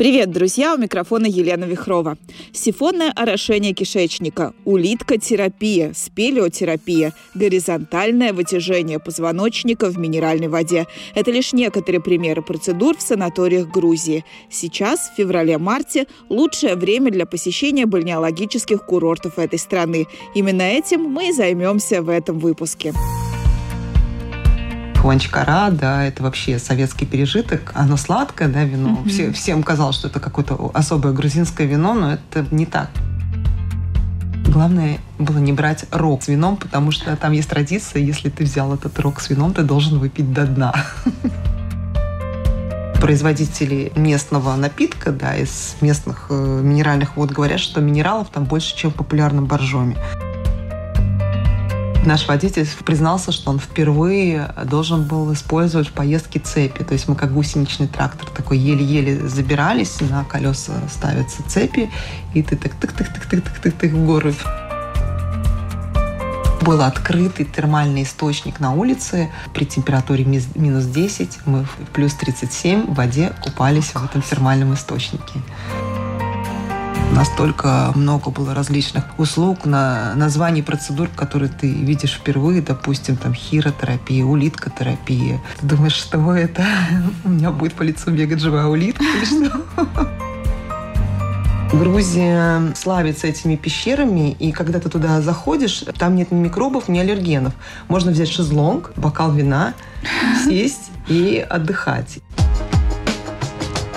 Привет, друзья! У микрофона Елена Вихрова. Сифонное орошение кишечника, улитка-терапия, спелеотерапия, горизонтальное вытяжение позвоночника в минеральной воде. Это лишь некоторые примеры процедур в санаториях Грузии. Сейчас, в феврале-марте, лучшее время для посещения бальнеологических курортов этой страны. Именно этим мы и займемся в этом выпуске. Хуанчкара, да, это вообще советский пережиток. Оно сладкое, да, вино. Mm-hmm. Все, всем казалось, что это какое-то особое грузинское вино, но это не так. Главное было не брать рог с вином, потому что там есть традиция, если ты взял этот рог с вином, ты должен выпить до дна. Производители местного напитка, да, из местных э, минеральных вод говорят, что минералов там больше, чем в популярном боржоме. Наш водитель признался, что он впервые должен был использовать в поездке цепи. То есть мы как гусеничный трактор такой еле-еле забирались, на колеса ставятся цепи, и ты так тык тык тык тык тык тык тык в горы был открытый термальный источник на улице при температуре минус 10. Мы в плюс 37 в воде купались в этом термальном источнике. Настолько много было различных услуг, на названий процедур, которые ты видишь впервые, допустим, там хиротерапия, улиткотерапия. Ты думаешь, что это? У меня будет по лицу бегать живая улитка или что? Грузия славится этими пещерами, и когда ты туда заходишь, там нет ни микробов, ни аллергенов. Можно взять шезлонг, бокал вина, сесть и отдыхать.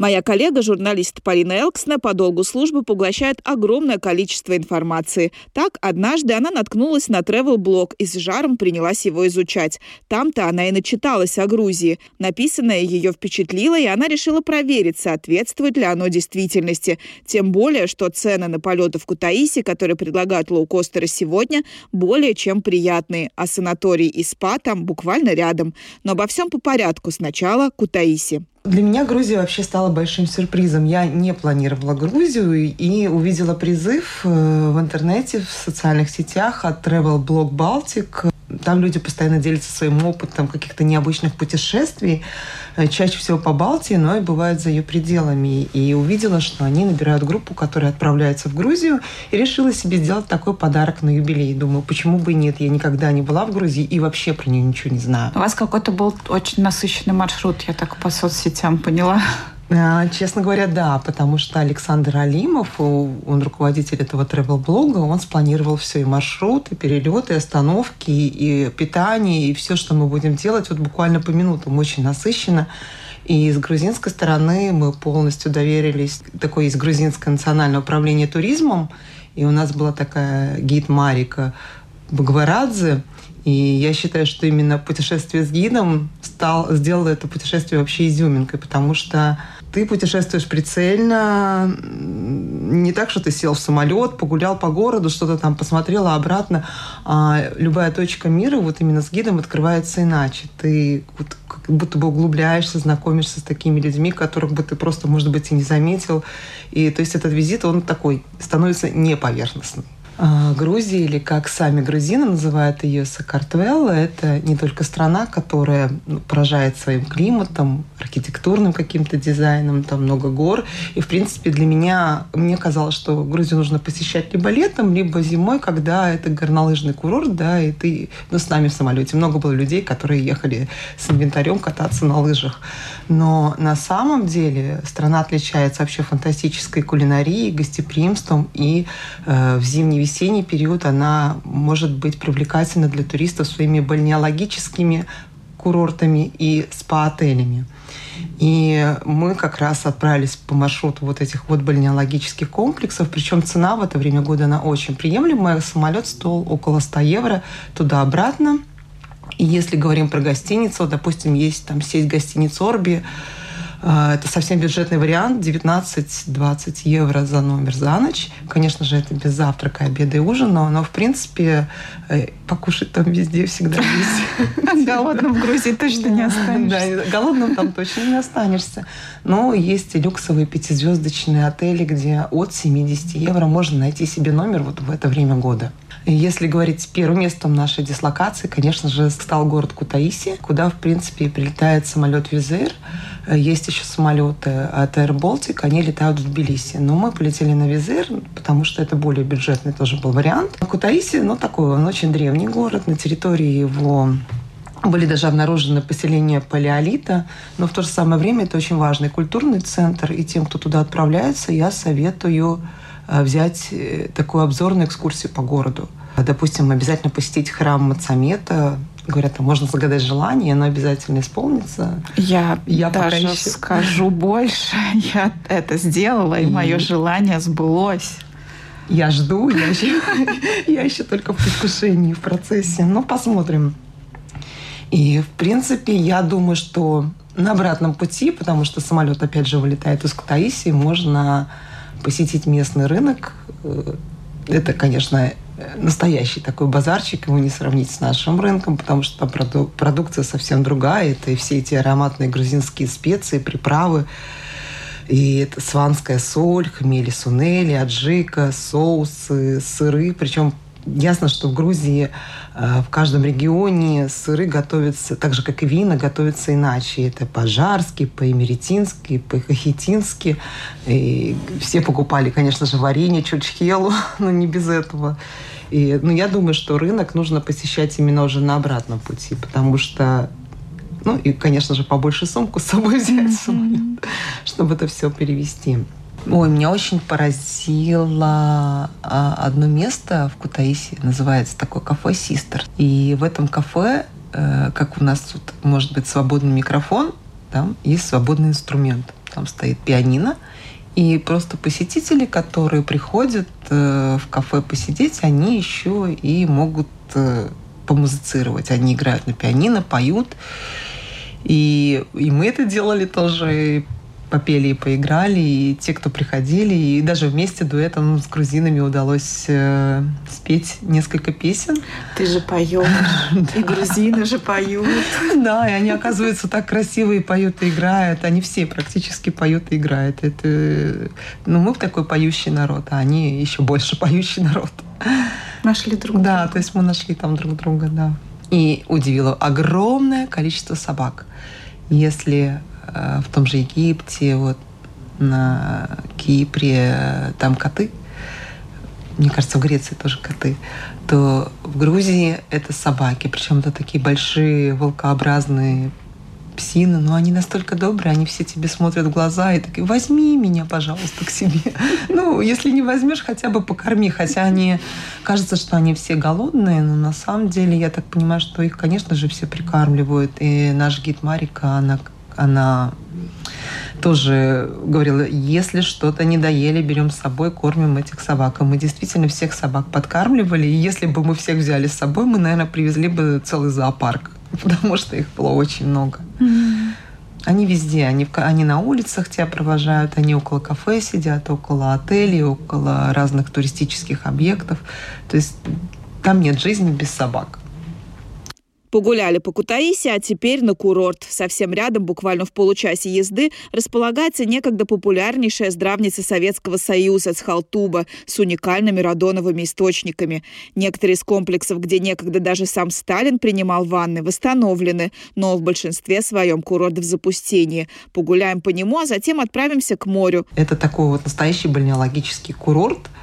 Моя коллега, журналист Полина Элксна, по долгу службы поглощает огромное количество информации. Так, однажды она наткнулась на travel-блог и с жаром принялась его изучать. Там-то она и начиталась о Грузии. Написанное ее впечатлило, и она решила проверить, соответствует ли оно действительности. Тем более, что цены на полеты в Кутаиси, которые предлагают лоукостеры сегодня, более чем приятные, а санаторий и спа там буквально рядом. Но обо всем по порядку. Сначала Кутаиси. Для меня Грузия вообще стала большим сюрпризом. Я не планировала Грузию и увидела призыв э, в интернете, в социальных сетях от Travel Blog Baltic там люди постоянно делятся своим опытом каких-то необычных путешествий, э, чаще всего по Балтии, но и бывают за ее пределами. И увидела, что они набирают группу, которая отправляется в Грузию, и решила себе сделать такой подарок на юбилей. Думаю, почему бы и нет? Я никогда не была в Грузии и вообще про нее ничего не знаю. У вас какой-то был очень насыщенный маршрут, я так по соцсетям поняла. А, честно говоря, да, потому что Александр Алимов, он руководитель этого travel-блога, он спланировал все, и маршрут, и перелеты, и остановки, и питание, и все, что мы будем делать, вот буквально по минутам, очень насыщенно. И с грузинской стороны мы полностью доверились, такое есть грузинское национальное управление туризмом, и у нас была такая гид Марика Багварадзе, и я считаю, что именно путешествие с гидом стал, сделало это путешествие вообще изюминкой, потому что ты путешествуешь прицельно, не так, что ты сел в самолет, погулял по городу, что-то там посмотрел, а обратно а любая точка мира вот именно с гидом открывается иначе. Ты вот как будто бы углубляешься, знакомишься с такими людьми, которых бы ты просто, может быть, и не заметил. И то есть этот визит, он такой становится неповерхностным. А, Грузия, или как сами грузины называют ее Сакартвелла, это не только страна, которая ну, поражает своим климатом, архитектурным каким-то дизайном, там много гор. И, в принципе, для меня, мне казалось, что Грузию нужно посещать либо летом, либо зимой, когда это горнолыжный курорт, да, и ты, ну, с нами в самолете. Много было людей, которые ехали с инвентарем кататься на лыжах. Но на самом деле страна отличается вообще фантастической кулинарией, гостеприимством, и э, в зимний весенний период она может быть привлекательна для туристов своими бальнеологическими курортами и спа-отелями. И мы как раз отправились по маршруту вот этих вот бальнеологических комплексов. Причем цена в это время года, она очень приемлемая. Самолет стоил около 100 евро туда-обратно. И если говорим про гостиницу, допустим, есть там сеть гостиниц «Орби», это совсем бюджетный вариант, 19-20 евро за номер за ночь. Конечно же, это без завтрака, обеда и ужина, но, в принципе, э, покушать там везде всегда есть. Голодным в Грузии точно не останешься. Да, голодным там точно не останешься. Но есть и люксовые пятизвездочные отели, где от 70 евро можно найти себе номер вот в это время года. Если говорить первым местом нашей дислокации, конечно же, стал город Кутаиси, куда, в принципе, прилетает самолет Визер. Есть еще самолеты от Air Baltic, они летают в Тбилиси. Но мы полетели на Визер, потому что это более бюджетный тоже был вариант. Кутаиси, ну, такой, он очень древний город. На территории его были даже обнаружены поселения палеолита, но в то же самое время это очень важный культурный центр, и тем, кто туда отправляется, я советую взять э, такую обзорную экскурсию по городу. Допустим, обязательно посетить храм Мацамета, говорят, там можно загадать желание, оно обязательно исполнится. Я, я даже еще... скажу больше. Я это сделала, и, и мое желание сбылось. Я жду, я еще, я еще только в предвкушении, в процессе. Но посмотрим. И, в принципе, я думаю, что на обратном пути, потому что самолет, опять же, вылетает из Кутаиси, можно посетить местный рынок. Э, это, конечно, настоящий такой базарчик, его не сравнить с нашим рынком, потому что там проду- продукция совсем другая. Это и все эти ароматные грузинские специи, приправы. И это сванская соль, хмели сунели, аджика, соусы, сыры. Причем ясно, что в Грузии э, в каждом регионе сыры готовятся, так же, как и вина, готовятся иначе. Это по-жарски, по-эмеретински, по-хахетински. И все покупали, конечно же, варенье, чучхелу, но не без этого. И, ну, я думаю, что рынок нужно посещать именно уже на обратном пути, потому что ну и, конечно же, побольше сумку с собой взять, mm-hmm. чтобы это все перевести. Ой, меня очень поразило а, одно место в Кутаиси, называется такое кафе «Систер». И в этом кафе, э, как у нас тут может быть свободный микрофон, там есть свободный инструмент. Там стоит пианино, и просто посетители, которые приходят э, в кафе посидеть, они еще и могут э, помузицировать. Они играют на пианино, поют. И, и мы это делали тоже попели и поиграли, и те, кто приходили, и даже вместе дуэтом с грузинами удалось э, спеть несколько песен. Ты же поешь, и грузины же поют. Да, и они, оказывается, так красиво и поют, и играют. Они все практически поют и играют. Это, ну, мы такой поющий народ, а они еще больше поющий народ. Нашли друг друга. Да, то есть мы нашли там друг друга, да. И удивило огромное количество собак. Если в том же Египте, вот на Кипре там коты, мне кажется, в Греции тоже коты, то в Грузии это собаки. Причем это такие большие волкообразные псины, но они настолько добрые, они все тебе смотрят в глаза и такие, возьми меня, пожалуйста, к себе. Ну, если не возьмешь, хотя бы покорми. Хотя они, кажется, что они все голодные, но на самом деле, я так понимаю, что их, конечно же, все прикармливают. И наш гид Марика, она она тоже говорила, если что-то не доели, берем с собой, кормим этих собак. И мы действительно всех собак подкармливали. И если бы мы всех взяли с собой, мы, наверное, привезли бы целый зоопарк, потому что их было очень много. Mm-hmm. Они везде, они, они на улицах тебя провожают, они около кафе сидят, около отелей, около разных туристических объектов. То есть там нет жизни без собак. Погуляли по Кутаиси, а теперь на курорт. Совсем рядом, буквально в получасе езды, располагается некогда популярнейшая здравница Советского Союза Схалтуба с уникальными радоновыми источниками. Некоторые из комплексов, где некогда даже сам Сталин принимал ванны, восстановлены, но в большинстве своем курорт в запустении. Погуляем по нему, а затем отправимся к морю. Это такой вот настоящий бальнеологический курорт –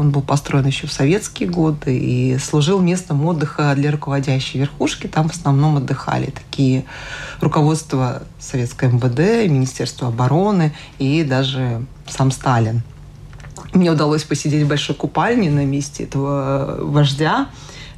он был построен еще в советские годы и служил местом отдыха для руководящей верхушки. Там в основном отдыхали такие руководства Советского МВД, Министерства обороны и даже сам Сталин. Мне удалось посидеть в большой купальне на месте этого вождя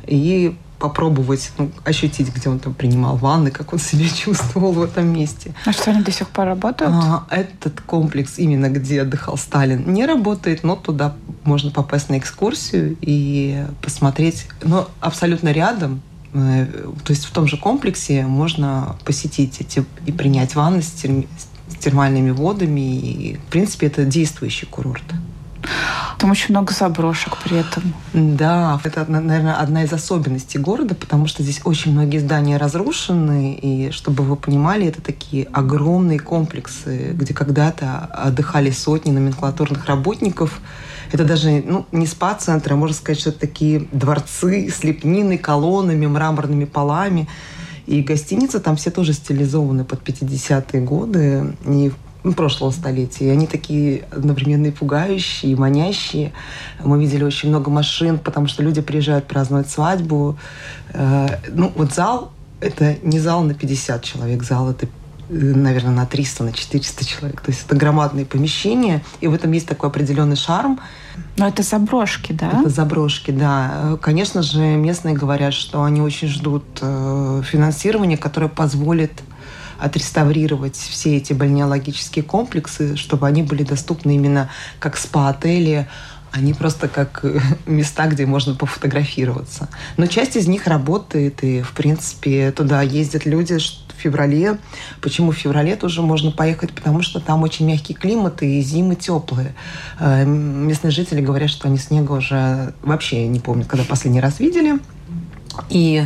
и попробовать, ну, ощутить, где он там принимал ванны, как он себя чувствовал в этом месте. А что они до сих пор работают? А, этот комплекс, именно где отдыхал Сталин, не работает, но туда можно попасть на экскурсию и посмотреть. Но абсолютно рядом э, то есть в том же комплексе можно посетить эти и принять ванны с, терми, с термальными водами. И, в принципе, это действующий курорт. Там очень много заброшек при этом. Да, это, наверное, одна из особенностей города, потому что здесь очень многие здания разрушены, и чтобы вы понимали, это такие огромные комплексы, где когда-то отдыхали сотни номенклатурных работников. Это даже ну, не спа-центры, а можно сказать, что это такие дворцы с лепниной, колоннами, мраморными полами. И гостиницы там все тоже стилизованы под 50-е годы. И прошлого столетия. И они такие одновременно и пугающие, и манящие. Мы видели очень много машин, потому что люди приезжают праздновать свадьбу. Э, ну, вот зал – это не зал на 50 человек, зал – это наверное, на 300, на 400 человек. То есть это громадные помещения, и в этом есть такой определенный шарм. Но это заброшки, да? Это заброшки, да. Конечно же, местные говорят, что они очень ждут э, финансирования, которое позволит отреставрировать все эти бальнеологические комплексы, чтобы они были доступны именно как спа-отели, они просто как места, где можно пофотографироваться. Но часть из них работает, и, в принципе, туда ездят люди в феврале. Почему в феврале тоже можно поехать? Потому что там очень мягкий климат, и зимы теплые. Э, местные жители говорят, что они снега уже вообще не помнят, когда последний раз видели. И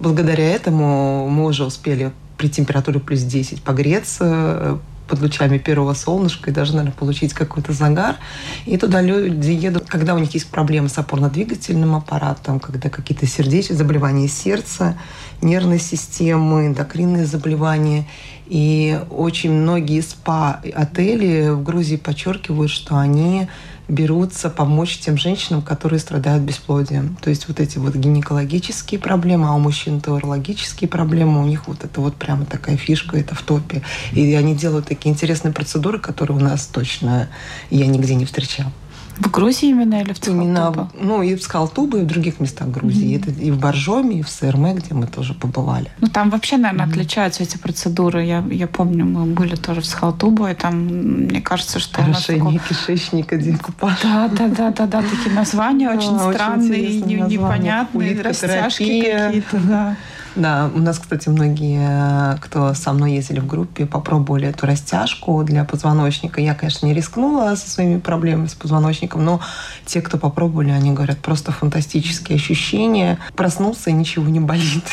благодаря этому мы уже успели при температуре плюс 10 погреться э, под лучами первого солнышка и даже, наверное, получить какой-то загар. И туда люди едут, когда у них есть проблемы с опорно-двигательным аппаратом, когда какие-то сердечные заболевания сердца, нервной системы, эндокринные заболевания. И очень многие спа-отели в Грузии подчеркивают, что они берутся помочь тем женщинам, которые страдают бесплодием. То есть вот эти вот гинекологические проблемы, а у мужчин то урологические проблемы, у них вот это вот прямо такая фишка, это в топе. И они делают такие интересные процедуры, которые у нас точно я нигде не встречала. В Грузии именно или в Цхалтубе? Именно, ну, и в Цхалтубе, и в других местах Грузии. Mm-hmm. Это и в Боржоме, и в СРМ, где мы тоже побывали. Ну, там вообще, наверное, mm-hmm. отличаются эти процедуры. Я, я помню, мы были тоже в Цхалтубе, и там, мне кажется, что Расширение. Такого... кишечника, декупаж. Да, да, да, да, да, такие названия очень странные, непонятные, растяжки какие-то, да. Да, у нас, кстати, многие, кто со мной ездили в группе, попробовали эту растяжку для позвоночника. Я, конечно, не рискнула со своими проблемами с позвоночником, но те, кто попробовали, они говорят, просто фантастические ощущения. Проснулся и ничего не болит.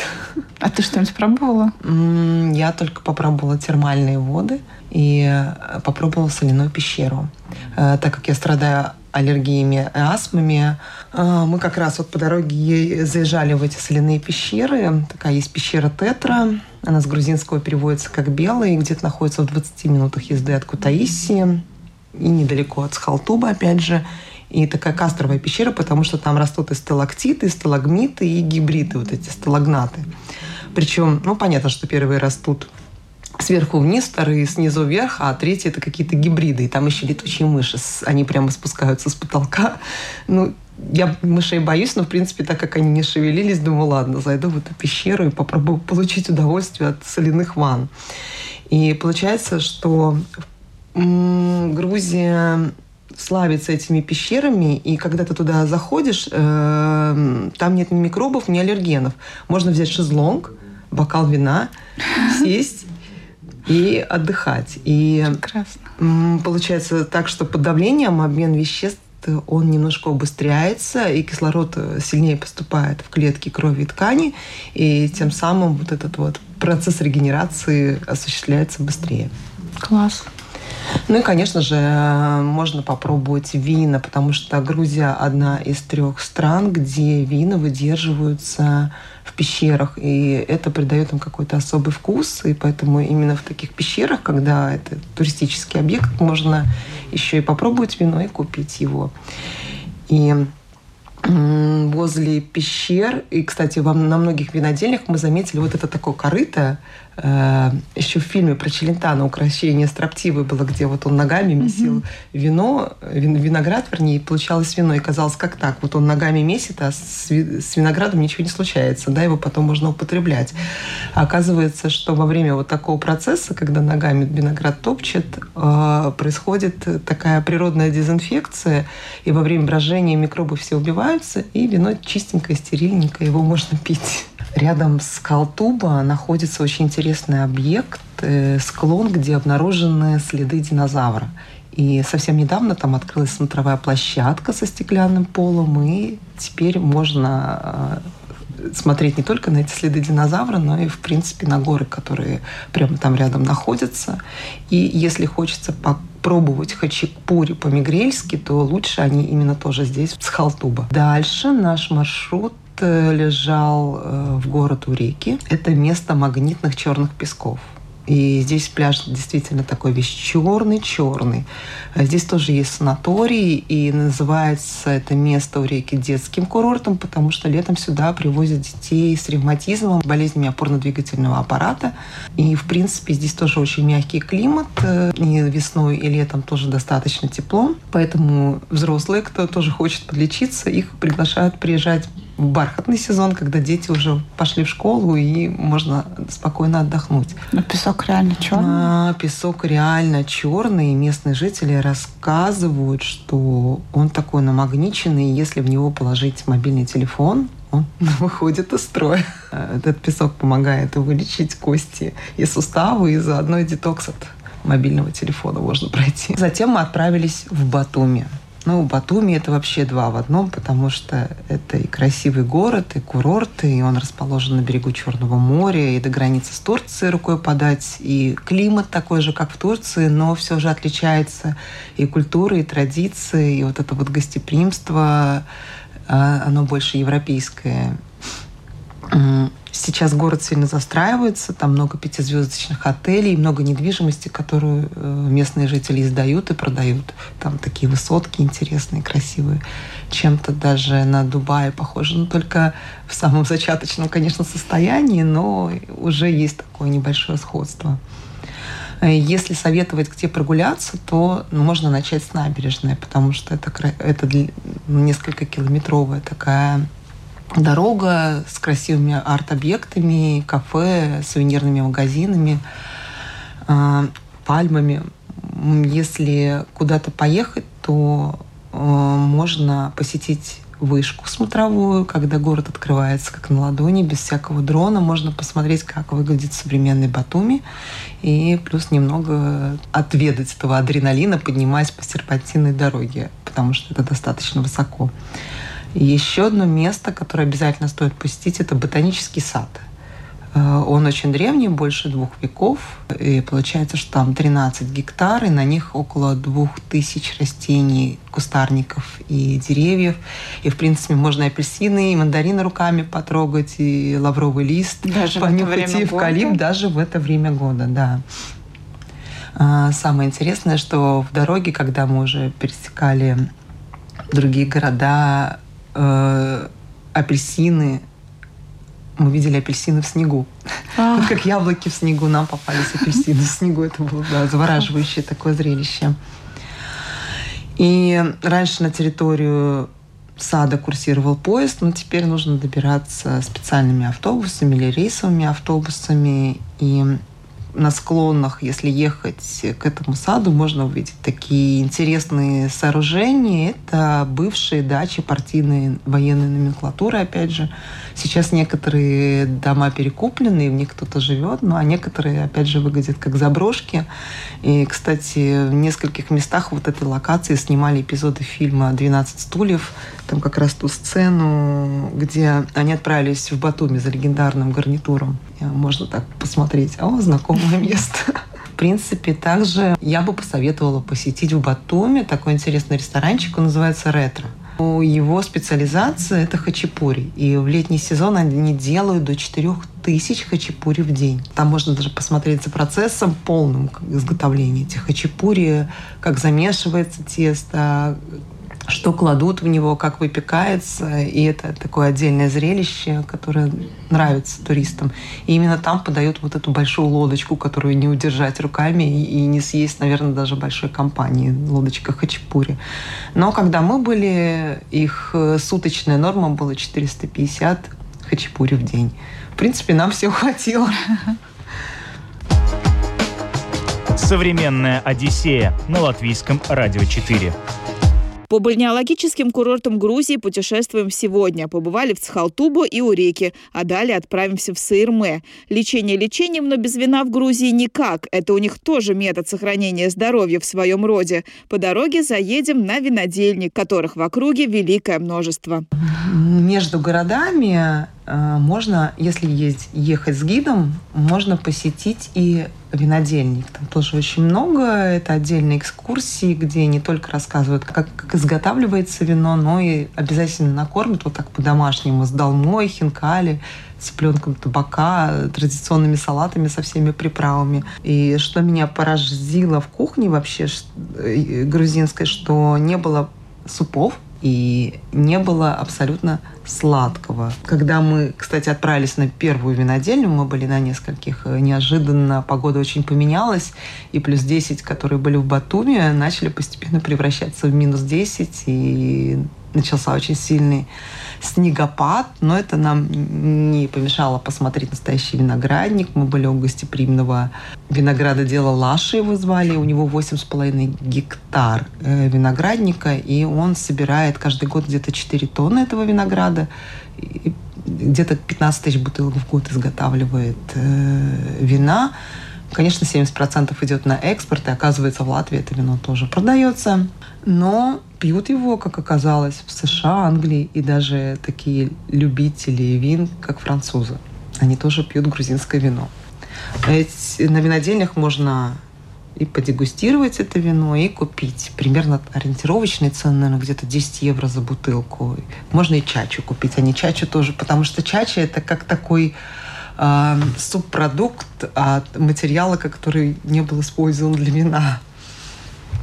А ты что-нибудь пробовала? Я только попробовала термальные воды и попробовала соляную пещеру. Э, так как я страдаю аллергиями астмами. А, мы как раз вот по дороге заезжали в эти соляные пещеры. Такая есть пещера Тетра. Она с грузинского переводится как «белый», где-то находится в 20 минутах езды от Кутаиси и недалеко от Схалтуба, опять же. И такая кастровая пещера, потому что там растут и сталактиты, и сталагмиты, и гибриды, вот эти сталагнаты. Причем, ну, понятно, что первые растут сверху вниз, вторые снизу вверх, а третьи это какие-то гибриды. И там еще летучие мыши. Они прямо спускаются с потолка. Ну, я мышей боюсь, но, в принципе, так как они не шевелились, думаю, ладно, зайду в эту пещеру и попробую получить удовольствие от соляных ванн. И получается, что Грузия славится этими пещерами, и когда ты туда заходишь, э, там нет ни микробов, ни аллергенов. Можно взять шезлонг, бокал вина, сесть и отдыхать. И Прекрасно. получается так, что под давлением обмен веществ он немножко убыстряется, и кислород сильнее поступает в клетки крови и ткани, и тем самым вот этот вот процесс регенерации осуществляется быстрее. Класс. Ну и, конечно же, можно попробовать вина, потому что Грузия одна из трех стран, где вина выдерживаются пещерах, и это придает им какой-то особый вкус, и поэтому именно в таких пещерах, когда это туристический объект, можно еще и попробовать вино и купить его. И возле пещер, и, кстати, вам на многих винодельнях мы заметили вот это такое корыто, Э, еще в фильме про Челентана «Украшение строптивой» было, где вот он ногами месил mm-hmm. вино, виноград, вернее, получалось вино. И казалось, как так? Вот он ногами месит, а с, с виноградом ничего не случается, да, его потом можно употреблять. А оказывается, что во время вот такого процесса, когда ногами виноград топчет, э, происходит такая природная дезинфекция, и во время брожения микробы все убиваются, и вино чистенькое, стерильненькое, его можно пить. Рядом с Калтуба находится очень интересный объект, э, склон, где обнаружены следы динозавра. И совсем недавно там открылась смотровая площадка со стеклянным полом, и теперь можно э, смотреть не только на эти следы динозавра, но и, в принципе, на горы, которые прямо там рядом находятся. И если хочется попробовать хачапури по-мигрельски, то лучше они именно тоже здесь, с Халтуба. Дальше наш маршрут лежал э, в город Уреки. Это место магнитных черных песков. И здесь пляж действительно такой весь черный-черный. А здесь тоже есть санаторий, и называется это место у реки детским курортом, потому что летом сюда привозят детей с ревматизмом, болезнями опорно-двигательного аппарата. И, в принципе, здесь тоже очень мягкий климат. Э, и весной, и летом тоже достаточно тепло. Поэтому взрослые, кто тоже хочет подлечиться, их приглашают приезжать бархатный сезон, когда дети уже пошли в школу и можно спокойно отдохнуть. Но песок реально черный. А, песок реально черный. Местные жители рассказывают, что он такой намагниченный, если в него положить мобильный телефон, он выходит из строя. Этот песок помогает вылечить кости и суставы, и заодно и детокс от мобильного телефона можно пройти. Затем мы отправились в Батуми. Ну, Батуми это вообще два в одном, потому что это и красивый город, и курорт, и он расположен на берегу Черного моря, и до границы с Турцией рукой подать, и климат такой же, как в Турции, но все же отличается и культура, и традиции, и вот это вот гостеприимство, а, оно больше европейское. Сейчас город сильно застраивается, там много пятизвездочных отелей, много недвижимости, которую э, местные жители издают и продают. Там такие высотки интересные, красивые. Чем-то даже на Дубае похоже, но только в самом зачаточном, конечно, состоянии, но уже есть такое небольшое сходство. Э, если советовать, где прогуляться, то можно начать с набережной, потому что это, это несколько километровая такая дорога с красивыми арт-объектами, кафе, сувенирными магазинами, а, пальмами. Если куда-то поехать, то а, можно посетить вышку смотровую, когда город открывается как на ладони, без всякого дрона. Можно посмотреть, как выглядит современный Батуми. И плюс немного отведать этого адреналина, поднимаясь по серпантинной дороге, потому что это достаточно высоко. Еще одно место, которое обязательно стоит посетить, это ботанический сад. Э, он очень древний, больше двух веков. И получается, что там 13 гектар, и на них около двух тысяч растений, кустарников и деревьев. И, в принципе, можно и апельсины, и мандарины руками потрогать, и лавровый лист. Даже понюхать, и эвкалипт даже в это время года, да. А, самое интересное, что в дороге, когда мы уже пересекали другие города, э, апельсины. Мы видели апельсины в снегу. Вот как яблоки в снегу нам попались апельсины в снегу. Это было да, завораживающее такое зрелище. И раньше на территорию сада курсировал поезд, но теперь нужно добираться специальными автобусами или рейсовыми автобусами. И на склонах, если ехать к этому саду, можно увидеть такие интересные сооружения. Это бывшие дачи партийной военной номенклатуры, опять же. Сейчас некоторые дома перекуплены, и в них кто-то живет, ну а некоторые, опять же, выглядят как заброшки. И, кстати, в нескольких местах вот этой локации снимали эпизоды фильма «12 стульев». Там как раз ту сцену, где они отправились в Батуми за легендарным гарнитуром. Можно так посмотреть. О, знакомое место. В принципе, также я бы посоветовала посетить в Батуми такой интересный ресторанчик, он называется «Ретро». Его специализация – это хачапури. И в летний сезон они делают до 4 тысяч хачапури в день. Там можно даже посмотреть за процессом полным изготовления этих хачапури, как замешивается тесто, что кладут в него, как выпекается. И это такое отдельное зрелище, которое нравится туристам. И именно там подают вот эту большую лодочку, которую не удержать руками и не съесть, наверное, даже большой компании. Лодочка хачапури. Но когда мы были, их э, суточная норма была 450 хачапури в день. В принципе, нам все хватило. Современная Одиссея на латвийском радио 4. По бальнеологическим курортам Грузии путешествуем сегодня. Побывали в Цхалтубо и Уреке, а далее отправимся в Саирме. Лечение лечением, но без вина в Грузии никак. Это у них тоже метод сохранения здоровья в своем роде. По дороге заедем на винодельник, которых в округе великое множество. Между городами можно, если есть, ехать с гидом, можно посетить и винодельник. Там тоже очень много. Это отдельные экскурсии, где не только рассказывают, как, как изготавливается вино, но и обязательно накормят вот так по-домашнему с долмой, хинкали, цыпленком табака, традиционными салатами со всеми приправами. И что меня поразило в кухне вообще э, грузинской, что не было супов, и не было абсолютно сладкого. Когда мы, кстати, отправились на первую винодельню, мы были на нескольких, э, неожиданно погода очень поменялась, и плюс 10, которые были в Батуме, начали постепенно превращаться в минус 10, и начался очень сильный снегопад, но это нам не помешало посмотреть настоящий виноградник. Мы были у гостеприимного виноградодела Лаши, его звали. У него 8,5 гектар э, виноградника, и он собирает каждый год где-то 4 тонны этого винограда. где-то 15 тысяч бутылок в год изготавливает э, вина. Конечно, 70% идет на экспорт, и оказывается, в Латвии это вино тоже продается. Но пьют его, как оказалось, в США, Англии и даже такие любители вин, как французы. Они тоже пьют грузинское вино. Ведь на винодельнях можно и подегустировать это вино, и купить. Примерно ориентировочные цены, наверное, где-то 10 евро за бутылку. Можно и чачу купить, а не чачу тоже, потому что чача это как такой э, субпродукт от материала, который не был использован для вина.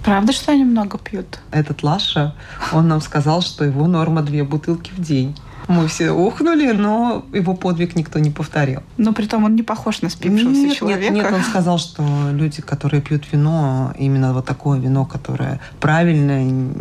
Правда, что они много пьют? Этот Лаша, он нам сказал, что его норма две бутылки в день. Мы все ухнули, но его подвиг никто не повторил. Но при том он не похож на спившегося нет, человека. Нет, нет, он сказал, что люди, которые пьют вино, именно вот такое вино, которое правильное,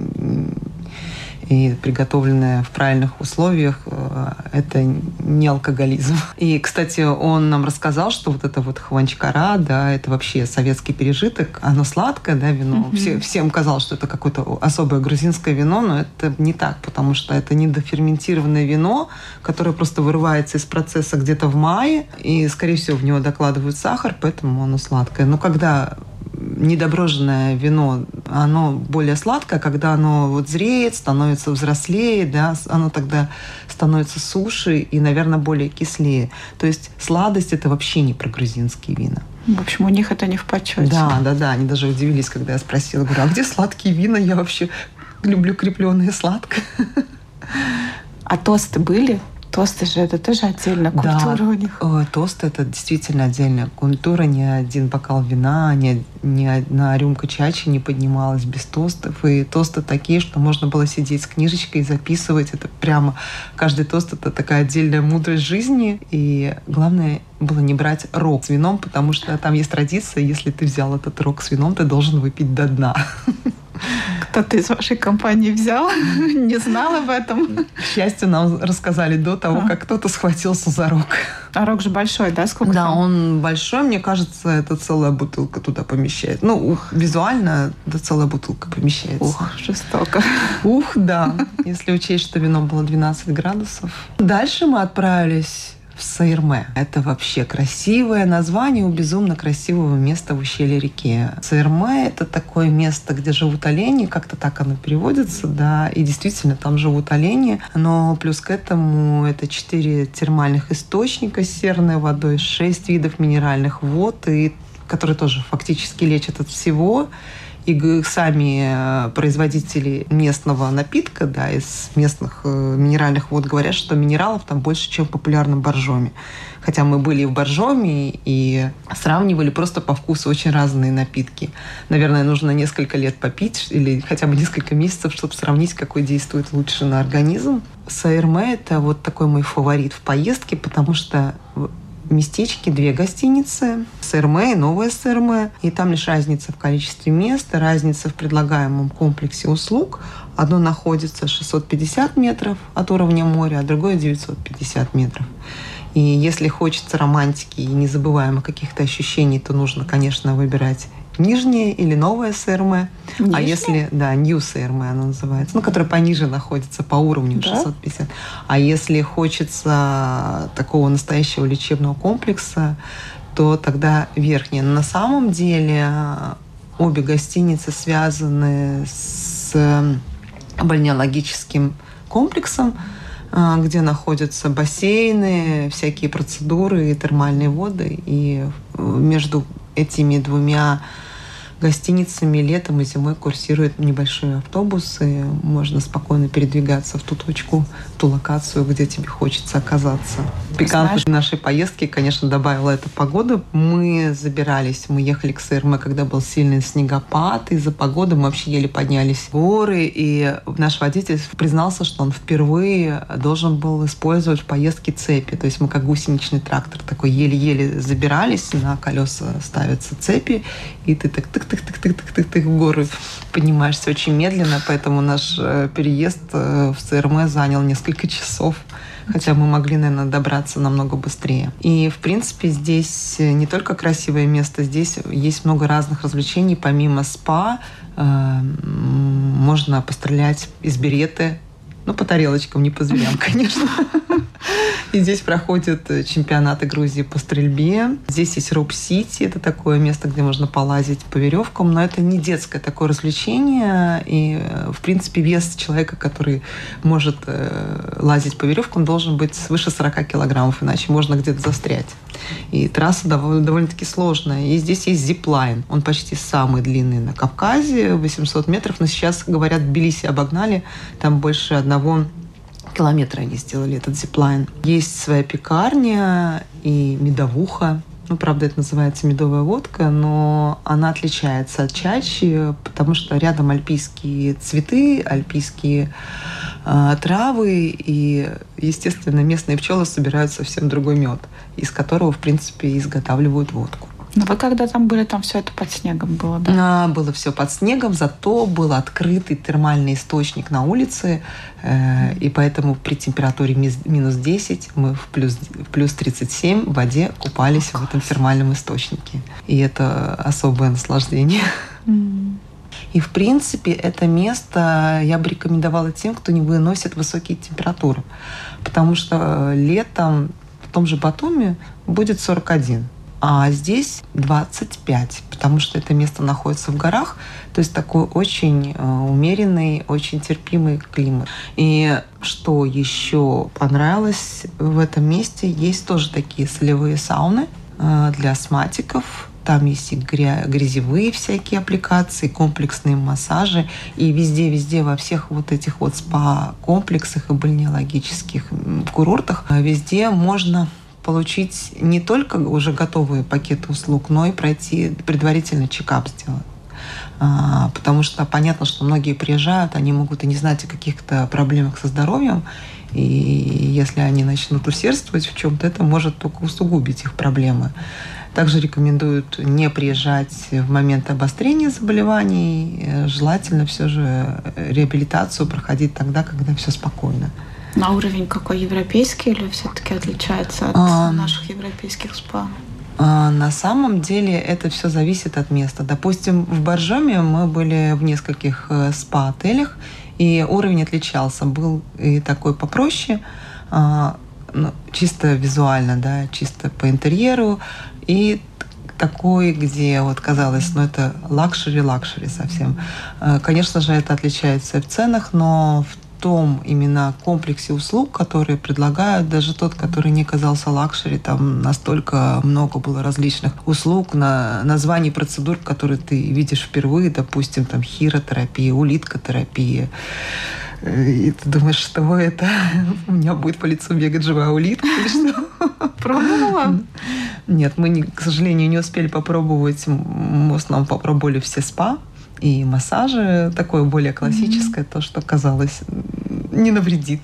и приготовленное в правильных условиях, э, это не алкоголизм. И, кстати, он нам рассказал, что вот это вот хванчкара, да, это вообще советский пережиток, оно сладкое, да, вино. Mm-hmm. Все, всем казалось, что это какое-то особое грузинское вино, но это не так, потому что это недоферментированное вино, которое просто вырывается из процесса где-то в мае, и, скорее всего, в него докладывают сахар, поэтому оно сладкое. Но когда недоброженное вино, оно более сладкое, когда оно вот зреет, становится взрослее, да, оно тогда становится суше и, наверное, более кислее. То есть сладость это вообще не про грузинские вина. В общем, у них это не в почете. Да, да, да. Они даже удивились, когда я спросила, говорю, а где сладкие вина? Я вообще люблю крепленные сладкое. А тосты были? Тосты же это тоже отдельная культура да, у них. Э, тост это действительно отдельная культура. Ни один бокал вина, ни, ни одна рюмка чачи не поднималась без тостов. И тосты такие, что можно было сидеть с книжечкой и записывать. Это прямо каждый тост это такая отдельная мудрость жизни. И главное было не брать рог с вином, потому что там есть традиция, если ты взял этот рог с вином, ты должен выпить до дна. Кто-то из вашей компании взял, не знал об этом. К счастью, нам рассказали до того, а. как кто-то схватился за рог. А рог же большой, да? Сколько Да, там? он большой. Мне кажется, это целая бутылка туда помещает. Ну, ух, визуально да целая бутылка помещается. Ух, жестоко. Ух, да. Если учесть, что вино было 12 градусов. Дальше мы отправились в Саирме. Это вообще красивое название у безумно красивого места в ущелье реки. Саирме — это такое место, где живут олени, как-то так оно переводится, да, и действительно там живут олени, но плюс к этому это четыре термальных источника с серной водой, шесть видов минеральных вод, и которые тоже фактически лечат от всего. И сами э, производители местного напитка, да, из местных э, минеральных вод говорят, что минералов там больше, чем в популярном боржоме. Хотя мы были в боржоме и сравнивали просто по вкусу очень разные напитки. Наверное, нужно несколько лет попить или хотя бы несколько месяцев, чтобы сравнить, какой действует лучше на организм. Саэрме – это вот такой мой фаворит в поездке, потому что местечке две гостиницы, СРМ и новая СРМ. И там лишь разница в количестве мест, разница в предлагаемом комплексе услуг. Одно находится 650 метров от уровня моря, а другое 950 метров. И если хочется романтики и незабываемых каких-то ощущений, то нужно, конечно, выбирать нижнее или новое СРМ. Нижнее? А если, да, New СРМ оно называется, ну, которое пониже находится по уровню да? 650. А если хочется такого настоящего лечебного комплекса, то тогда верхнее. на самом деле обе гостиницы связаны с бальнеологическим комплексом, а, где находятся бассейны, всякие процедуры термальные воды. И между этими двумя гостиницами летом и зимой курсируют небольшие автобусы. Можно спокойно передвигаться в ту точку, в ту локацию, где тебе хочется оказаться. Пикантность нашей поездки, конечно, добавила эта погода. Мы забирались, мы ехали к СРМ, когда был сильный снегопад. Из-за погоды мы вообще еле поднялись в горы. И наш водитель признался, что он впервые должен был использовать в поездке цепи. То есть мы как гусеничный трактор такой еле-еле забирались, на колеса ставятся цепи, и ты так тык тык-тык-тык-тык-тык в горы поднимаешься очень медленно, поэтому наш э, переезд э, в ЦРМ занял несколько часов хотя мы могли, наверное, добраться намного быстрее. И, в принципе, здесь не только красивое место, здесь есть много разных развлечений. Помимо спа, э, можно пострелять из береты, ну, по тарелочкам, не по зверям, конечно. И здесь проходят э, чемпионаты Грузии по стрельбе. Здесь есть Роб-Сити. Это такое место, где можно полазить по веревкам. Но это не детское такое развлечение. И, э, в принципе, вес человека, который может э, лазить по веревкам, должен быть свыше 40 килограммов. Иначе можно где-то застрять. И трасса довольно, довольно-таки сложная. И здесь есть зиплайн. Он почти самый длинный на Кавказе, 800 метров. Но сейчас, говорят, Тбилиси обогнали. Там больше одного километра они сделали этот зиплайн. Есть своя пекарня и медовуха. Ну, правда, это называется медовая водка, но она отличается от чачи, потому что рядом альпийские цветы, альпийские э, травы, и, естественно, местные пчелы собирают совсем другой мед, из которого, в принципе, изготавливают водку. Но вы когда там были, там все это под снегом было, да? А, было все под снегом, зато был открытый термальный источник на улице, э, и поэтому при температуре минус 10 мы в плюс, в плюс 37 в воде купались oh, в этом термальном источнике. И это особое наслаждение. Mm. И, в принципе, это место я бы рекомендовала тем, кто не выносит высокие температуры. Потому что летом в том же Батуми будет 41 а здесь 25, потому что это место находится в горах, то есть такой очень э, умеренный, очень терпимый климат. И что еще понравилось в этом месте, есть тоже такие солевые сауны э, для астматиков, там есть и грязевые всякие аппликации, комплексные массажи. И везде-везде, во всех вот этих вот спа-комплексах и бальнеологических курортах, э, везде можно получить не только уже готовые пакеты услуг, но и пройти предварительный чекап сделать. А, потому что понятно, что многие приезжают, они могут и не знать о каких-то проблемах со здоровьем, и если они начнут усердствовать в чем-то, это может только усугубить их проблемы. Также рекомендуют не приезжать в момент обострения заболеваний. Желательно все же реабилитацию проходить тогда, когда все спокойно. На уровень какой европейский или все-таки отличается от а, наших европейских спа? А, на самом деле это все зависит от места. Допустим, в Боржоме мы были в нескольких э, спа-отелях, и уровень отличался. Был и такой попроще, а, ну, чисто визуально, да, чисто по интерьеру, и такой, где вот казалось, ну это luxury-luxury совсем. Э, конечно же, это отличается в ценах, но в том именно комплексе услуг, которые предлагают, даже тот, который не казался luxury, там настолько много было различных услуг, на названий процедур, которые ты видишь впервые, допустим, там хиротерапия, улиткотерапия. И ты думаешь, что это? У меня будет по лицу бегать живая улитка или что? Пробовала? Нет, мы, к сожалению, не успели попробовать. Мы в основном попробовали все спа и массажи, такое более классическое, mm-hmm. то, что казалось не навредит,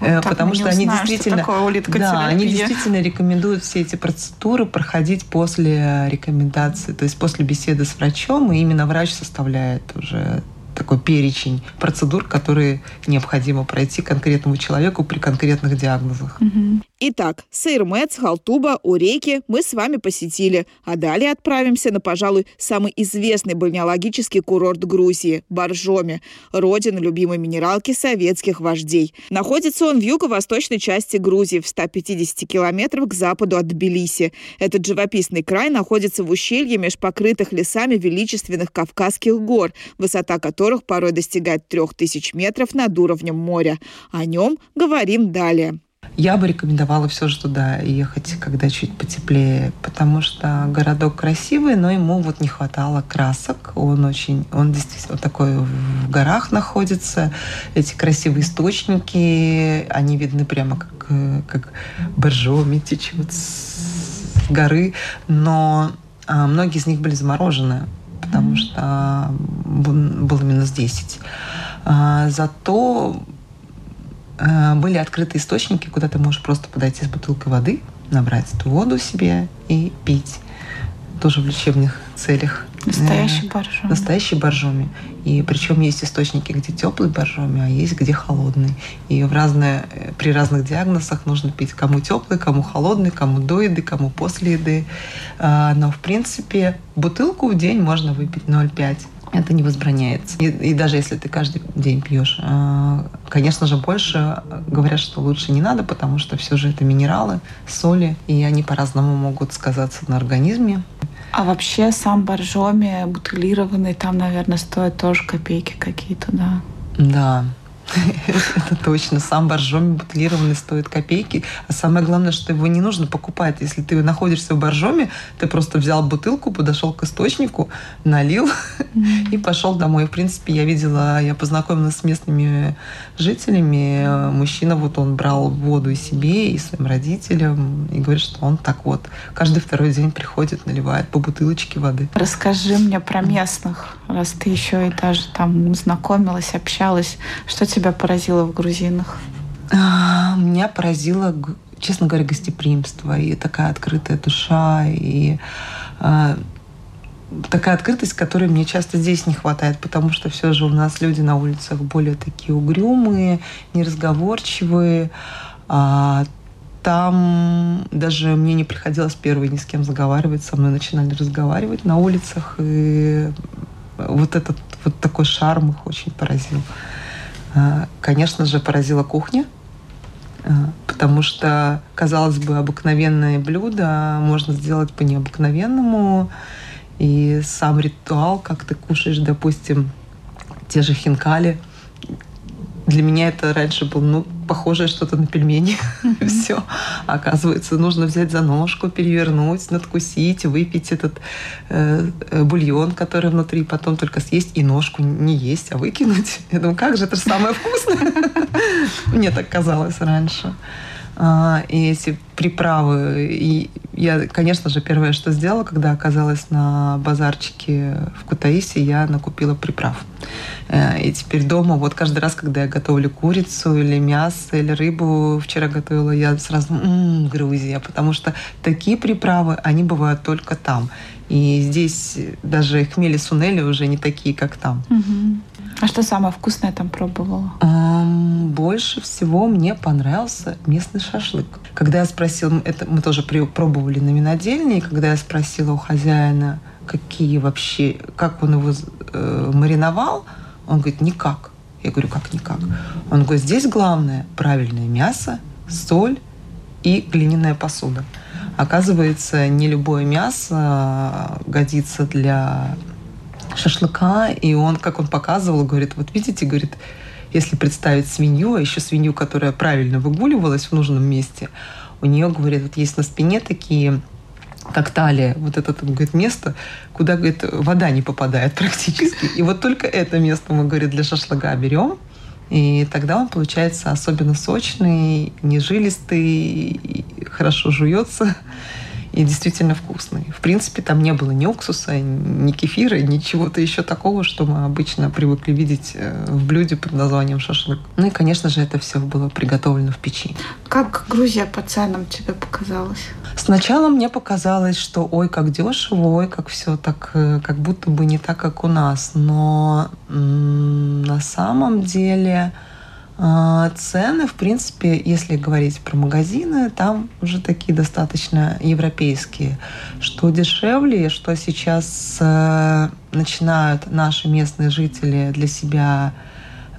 вот э, потому что они действительно, что да, они действительно рекомендуют все эти процедуры проходить после рекомендации, то есть после беседы с врачом, и именно врач составляет уже такой перечень процедур, которые необходимо пройти конкретному человеку при конкретных диагнозах. Итак, Сейрмец, Халтуба, Уреки мы с вами посетили, а далее отправимся на, пожалуй, самый известный бальнеологический курорт Грузии – Боржоми, родина любимой минералки советских вождей. Находится он в юго-восточной части Грузии, в 150 километрах к западу от Тбилиси. Этот живописный край находится в ущелье меж покрытых лесами величественных Кавказских гор, высота которых порой достигает 3000 метров над уровнем моря. О нем говорим далее. Я бы рекомендовала все же туда ехать, когда чуть потеплее, потому что городок красивый, но ему вот не хватало красок. Он очень, он действительно такой в горах находится. Эти красивые источники, они видны прямо как, как боржоми течет с горы, но а, многие из них были заморожены, потому что было минус 10. А, зато Э, были открыты источники, куда ты можешь просто подойти с бутылкой воды, набрать эту воду себе и пить. Тоже в лечебных целях. Настоящий э, боржоми. Настоящий боржоми. И причем есть источники, где теплый боржоми, а есть где холодный. И в разные, э, при разных диагнозах нужно пить кому теплый, кому холодный, кому до еды, кому после еды. Но в принципе бутылку в день можно выпить 0,5 это не возбраняется. И, и даже если ты каждый день пьешь, а, конечно же, больше говорят, что лучше не надо, потому что все же это минералы, соли, и они по-разному могут сказаться на организме. А вообще сам боржоми бутылированный, там, наверное, стоит тоже копейки какие-то, да? Да, Это точно. Сам боржоми бутылированный стоит копейки. А самое главное, что его не нужно покупать. Если ты находишься в боржоме, ты просто взял бутылку, подошел к источнику, налил и пошел домой. В принципе, я видела, я познакомилась с местными жителями. Мужчина, вот он брал воду и себе, и своим родителям, и говорит, что он так вот каждый второй день приходит, наливает по бутылочке воды. Расскажи мне про местных, раз ты еще и даже там знакомилась, общалась. Что тебе тебя поразило в грузинах? А, меня поразило, честно говоря, гостеприимство и такая открытая душа, и а, такая открытость, которой мне часто здесь не хватает, потому что все же у нас люди на улицах более такие угрюмые, неразговорчивые. А там даже мне не приходилось первой ни с кем заговаривать, со мной начинали разговаривать на улицах, и вот этот вот такой шарм их очень поразил. А, конечно же, поразила кухня, а, потому что, казалось бы, обыкновенное блюдо можно сделать по необыкновенному. И сам ритуал, как ты кушаешь, допустим, те же хинкали – для меня это раньше было, ну, похожее что-то на пельмени. Mm-hmm. Все. Оказывается, нужно взять за ножку, перевернуть, надкусить, выпить этот э, э, бульон, который внутри, потом только съесть и ножку не есть, а выкинуть. Я думаю, как же, это же самое вкусное. Мне так казалось раньше. А, и эти приправы. И я, конечно же, первое, что сделала, когда оказалась на базарчике в Кутаиси, я накупила приправ. Э, и теперь дома, вот каждый раз, когда я готовлю курицу или мясо, или рыбу, вчера готовила, я сразу м-м, Грузия, потому что такие приправы, они бывают только там. И здесь даже хмели сунели уже не такие, как там. Угу. А что самое вкусное там пробовала? Больше всего мне понравился местный шашлык. Когда я спросила, это мы тоже пробовали на винодельне, и когда я спросила у хозяина, какие вообще, как он его э, мариновал, он говорит, никак. Я говорю, как никак? Он говорит, здесь главное правильное мясо, соль и глиняная посуда. Оказывается, не любое мясо годится для шашлыка, и он, как он показывал, говорит, вот видите, говорит, если представить свинью, а еще свинью, которая правильно выгуливалась в нужном месте, у нее, говорит, вот есть на спине такие как талия, вот это, говорит, место, куда, говорит, вода не попадает практически. И вот только это место мы, говорит, для шашлыка берем, и тогда он получается особенно сочный, нежилистый, хорошо жуется. И действительно вкусный. В принципе, там не было ни уксуса, ни кефира, ни чего-то еще такого, что мы обычно привыкли видеть э, в блюде под названием шашлык. Ну и, конечно же, это все было приготовлено в печи. Как Грузия по ценам тебе показалась? Сначала мне показалось, что ой, как дешево, ой, как все так, э, как будто бы не так, как у нас. Но м- на самом деле цены, в принципе, если говорить про магазины, там уже такие достаточно европейские. Что дешевле, что сейчас э, начинают наши местные жители для себя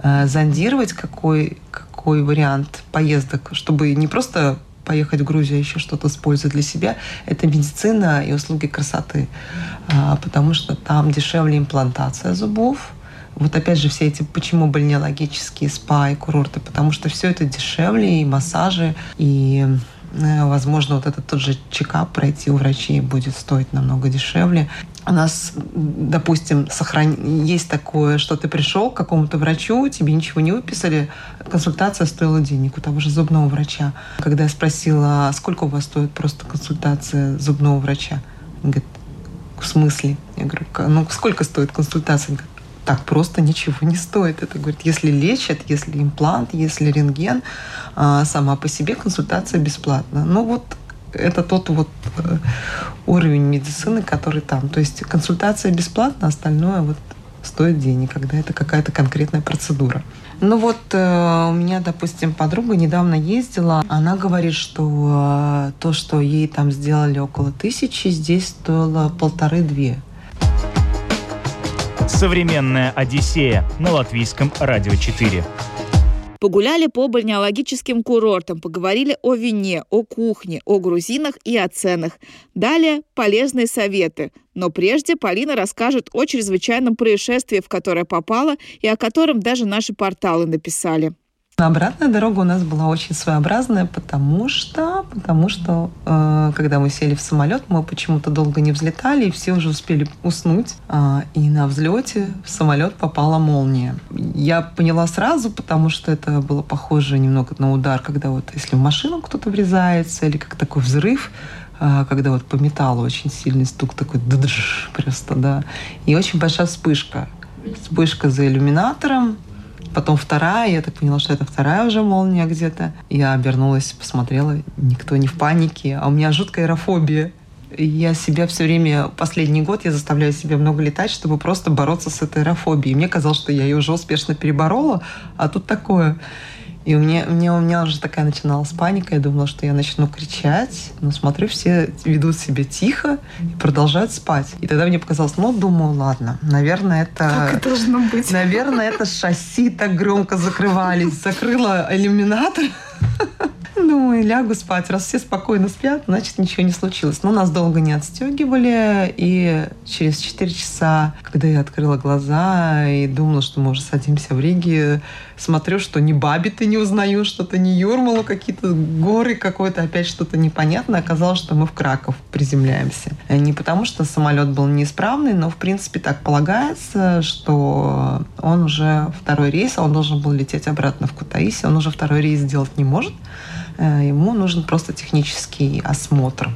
э, зондировать, какой, какой вариант поездок, чтобы не просто поехать в Грузию, а еще что-то использовать для себя, это медицина и услуги красоты. А, потому что там дешевле имплантация зубов, вот опять же все эти, почему бальнеологические спа и курорты, потому что все это дешевле, и массажи, и э, возможно, вот этот тот же чекап пройти у врачей будет стоить намного дешевле. У нас, допустим, сохран... есть такое, что ты пришел к какому-то врачу, тебе ничего не выписали, консультация стоила денег у того же зубного врача. Когда я спросила, «А сколько у вас стоит просто консультация зубного врача, он говорит, в смысле? Я говорю, ну сколько стоит консультация? Он говорит, так просто ничего не стоит. Это говорит, если лечат, если имплант, если рентген, а, сама по себе консультация бесплатна. Ну вот это тот вот э, уровень медицины, который там. То есть консультация бесплатна, остальное вот стоит денег, когда это какая-то конкретная процедура. Ну вот э, у меня, допустим, подруга недавно ездила, она говорит, что э, то, что ей там сделали около тысячи, здесь стоило полторы-две. Современная Одиссея на латвийском радио 4. Погуляли по бальнеологическим курортам, поговорили о вине, о кухне, о грузинах и о ценах. Далее полезные советы. Но прежде Полина расскажет о чрезвычайном происшествии, в которое попала и о котором даже наши порталы написали. Обратная дорога у нас была очень своеобразная, потому что, потому что э, когда мы сели в самолет, мы почему-то долго не взлетали, и все уже успели уснуть. Э, и на взлете в самолет попала молния. Я поняла сразу, потому что это было похоже немного на удар, когда вот если в машину кто-то врезается, или как такой взрыв, э, когда вот по металлу очень сильный стук такой просто, да. И очень большая вспышка. Вспышка за иллюминатором, Потом вторая, я так поняла, что это вторая уже молния где-то. Я обернулась, посмотрела, никто не в панике, а у меня жуткая аэрофобия. Я себя все время, последний год я заставляю себя много летать, чтобы просто бороться с этой аэрофобией. Мне казалось, что я ее уже успешно переборола, а тут такое. И у меня, у меня, у меня уже такая начиналась паника. Я думала, что я начну кричать. Но смотрю, все ведут себя тихо и продолжают спать. И тогда мне показалось, ну, думаю, ладно, наверное, это... Так и должно быть. Наверное, это шасси так громко закрывались. Закрыла иллюминатор. Думаю, лягу спать. Раз все спокойно спят, значит, ничего не случилось. Но нас долго не отстегивали. И через 4 часа, когда я открыла глаза и думала, что мы уже садимся в Риге, смотрю, что ни Баби-то не узнаю, что-то не Юрмалу, какие-то горы, какое-то опять что-то непонятное. Оказалось, что мы в Краков приземляемся. Не потому, что самолет был неисправный, но, в принципе, так полагается, что он уже второй рейс, а он должен был лететь обратно в Кутаиси. Он уже второй рейс сделать не может. Э, ему нужен просто технический осмотр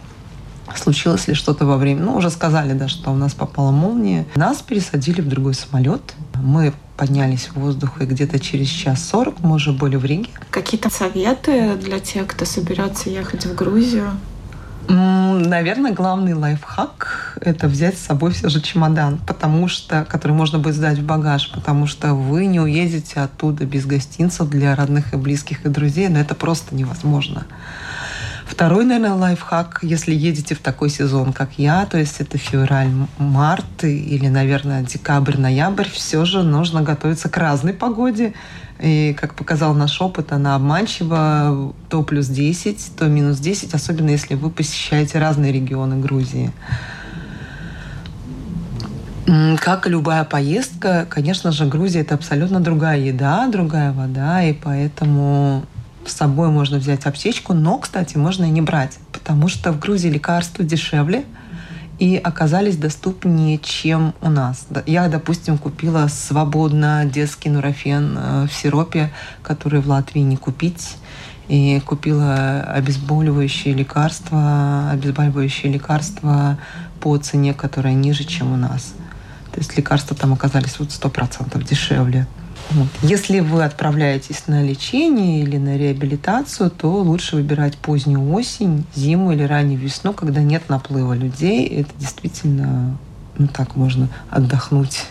случилось ли что-то во время... Ну, уже сказали, да, что у нас попала молния. Нас пересадили в другой самолет. Мы поднялись в воздух, и где-то через час сорок мы уже были в Риге. Какие-то советы для тех, кто соберется ехать в Грузию? Наверное, главный лайфхак – это взять с собой все же чемодан, потому что, который можно будет сдать в багаж, потому что вы не уедете оттуда без гостинцев для родных и близких и друзей, но это просто невозможно. Второй, наверное, лайфхак, если едете в такой сезон, как я, то есть это февраль, март или, наверное, декабрь, ноябрь, все же нужно готовиться к разной погоде. И, как показал наш опыт, она обманчива. То плюс 10, то минус 10, особенно если вы посещаете разные регионы Грузии. Как и любая поездка, конечно же, Грузия – это абсолютно другая еда, другая вода, и поэтому с собой можно взять аптечку, но, кстати, можно и не брать, потому что в Грузии лекарства дешевле и оказались доступнее, чем у нас. Я, допустим, купила свободно детский нурофен э, в сиропе, который в Латвии не купить. и купила обезболивающие лекарства, обезболивающие лекарства по цене, которая ниже, чем у нас. То есть лекарства там оказались вот сто процентов дешевле. Вот. Если вы отправляетесь на лечение или на реабилитацию, то лучше выбирать позднюю осень, зиму или раннюю весну, когда нет наплыва людей. Это действительно, ну так можно отдохнуть,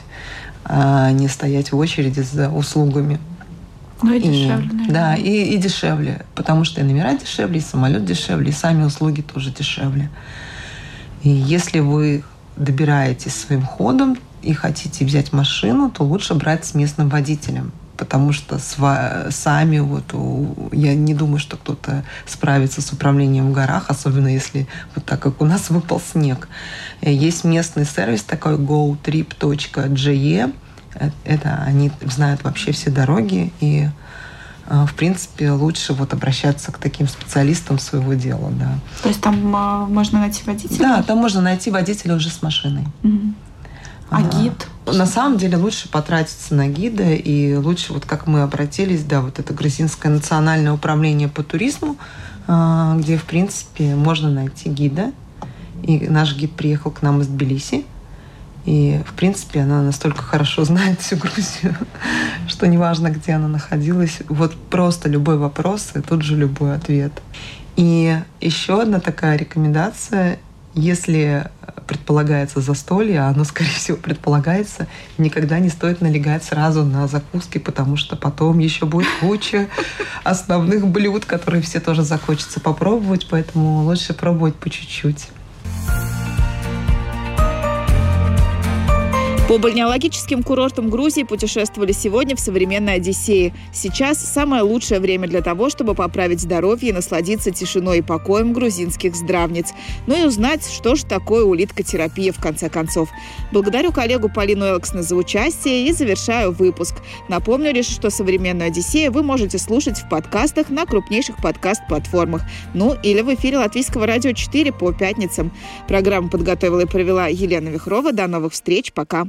а не стоять в очереди за услугами. Ну и дешевле, наверное. Да, и, и дешевле, потому что и номера дешевле, и самолет дешевле, и сами услуги тоже дешевле. И если вы добираетесь своим ходом и хотите взять машину, то лучше брать с местным водителем, потому что сами вот я не думаю, что кто-то справится с управлением в горах, особенно если вот так как у нас выпал снег. Есть местный сервис такой gotrip.ge, это они знают вообще все дороги и а, в принципе, лучше вот обращаться к таким специалистам своего дела, да. То есть там а, можно найти водителя? Да, там можно найти водителя уже с машиной. Угу. А, а гид? На самом деле лучше потратиться на гида, и лучше, вот как мы обратились, да, вот это Грузинское национальное управление по туризму, где, в принципе, можно найти гида. И наш гид приехал к нам из Тбилиси, и, в принципе, она настолько хорошо знает всю Грузию, что неважно, где она находилась, вот просто любой вопрос и тут же любой ответ. И еще одна такая рекомендация, если предполагается застолье, а оно, скорее всего, предполагается, никогда не стоит налегать сразу на закуски, потому что потом еще будет куча основных блюд, которые все тоже захочется попробовать, поэтому лучше пробовать по чуть-чуть. По бальнеологическим курортам Грузии путешествовали сегодня в современной Одиссее. Сейчас самое лучшее время для того, чтобы поправить здоровье и насладиться тишиной и покоем грузинских здравниц. Ну и узнать, что же такое улиткотерапия в конце концов. Благодарю коллегу Полину Элксна за участие и завершаю выпуск. Напомню лишь, что современную Одиссею вы можете слушать в подкастах на крупнейших подкаст-платформах. Ну или в эфире Латвийского радио 4 по пятницам. Программу подготовила и провела Елена Вихрова. До новых встреч. Пока.